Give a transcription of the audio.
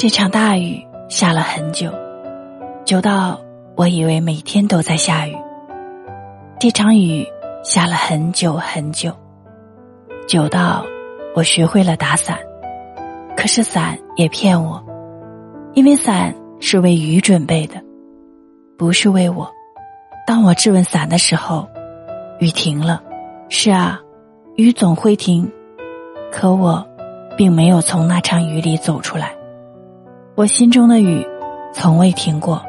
这场大雨下了很久，久到我以为每天都在下雨。这场雨下了很久很久，久到我学会了打伞。可是伞也骗我，因为伞是为雨准备的，不是为我。当我质问伞的时候，雨停了。是啊，雨总会停，可我并没有从那场雨里走出来。我心中的雨从未停过，